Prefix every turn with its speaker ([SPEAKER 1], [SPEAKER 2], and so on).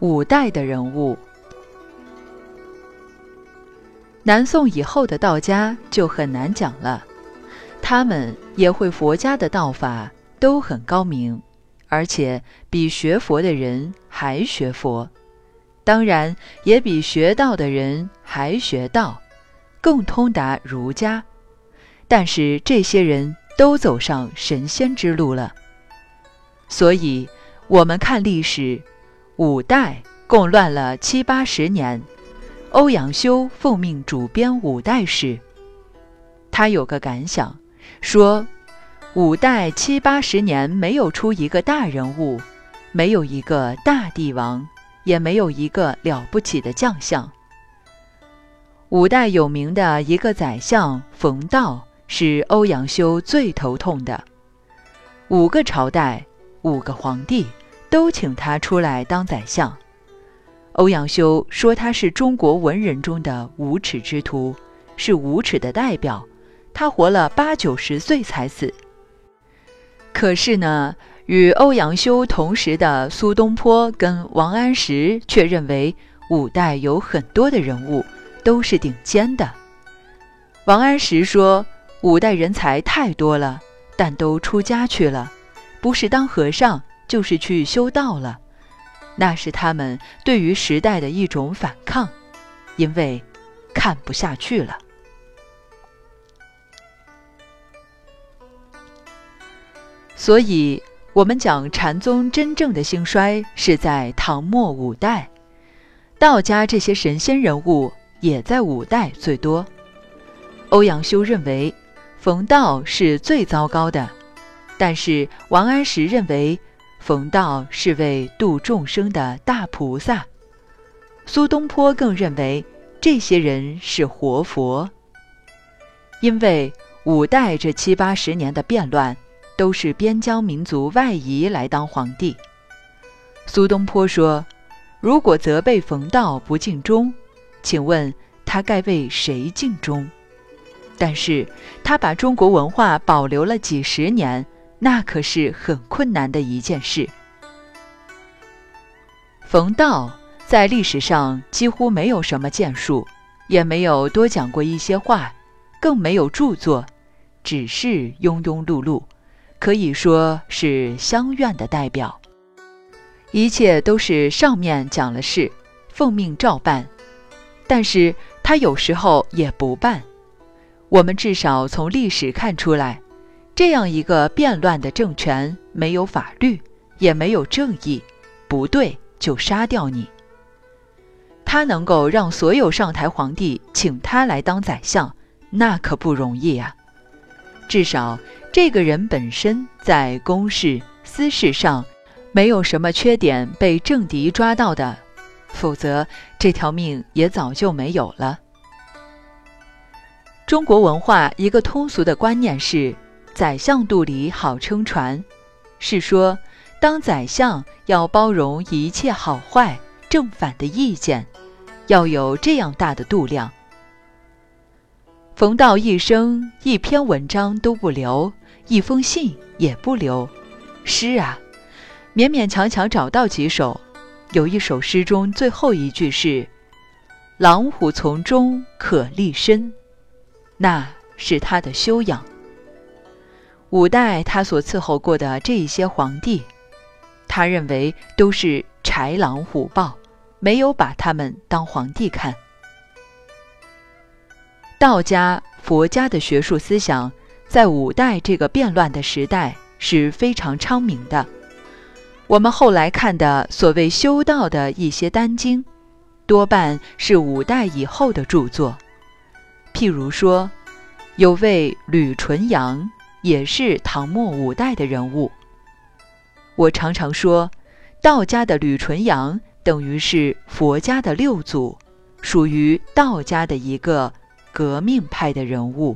[SPEAKER 1] 五代的人物。南宋以后的道家就很难讲了，他们也会佛家的道法，都很高明，而且比学佛的人还学佛，当然也比学道的人还学道，更通达儒家。但是这些人都走上神仙之路了，所以我们看历史，五代共乱了七八十年。欧阳修奉命主编《五代史》，他有个感想，说：“五代七八十年没有出一个大人物，没有一个大帝王，也没有一个了不起的将相。五代有名的一个宰相冯道，是欧阳修最头痛的。五个朝代，五个皇帝，都请他出来当宰相。”欧阳修说他是中国文人中的无耻之徒，是无耻的代表。他活了八九十岁才死。可是呢，与欧阳修同时的苏东坡跟王安石却认为五代有很多的人物都是顶尖的。王安石说五代人才太多了，但都出家去了，不是当和尚，就是去修道了。那是他们对于时代的一种反抗，因为看不下去了。所以，我们讲禅宗真正的兴衰是在唐末五代，道家这些神仙人物也在五代最多。欧阳修认为冯道是最糟糕的，但是王安石认为。冯道是位度众生的大菩萨，苏东坡更认为这些人是活佛。因为五代这七八十年的变乱，都是边疆民族外移来当皇帝。苏东坡说：“如果责备冯道不尽忠，请问他该为谁尽忠？但是他把中国文化保留了几十年。”那可是很困难的一件事。冯道在历史上几乎没有什么建树，也没有多讲过一些话，更没有著作，只是庸庸碌碌，可以说是乡愿的代表。一切都是上面讲了事，奉命照办，但是他有时候也不办。我们至少从历史看出来。这样一个变乱的政权，没有法律，也没有正义，不对就杀掉你。他能够让所有上台皇帝请他来当宰相，那可不容易啊。至少这个人本身在公事私事上没有什么缺点被政敌抓到的，否则这条命也早就没有了。中国文化一个通俗的观念是。宰相肚里好撑船，是说当宰相要包容一切好坏正反的意见，要有这样大的度量。冯道一生一篇文章都不留，一封信也不留，诗啊，勉勉强强找到几首。有一首诗中最后一句是“狼虎从中可立身”，那是他的修养。五代他所伺候过的这些皇帝，他认为都是豺狼虎豹，没有把他们当皇帝看。道家、佛家的学术思想，在五代这个变乱的时代是非常昌明的。我们后来看的所谓修道的一些丹经，多半是五代以后的著作。譬如说，有位吕纯阳。也是唐末五代的人物。我常常说，道家的吕纯阳等于是佛家的六祖，属于道家的一个革命派的人物。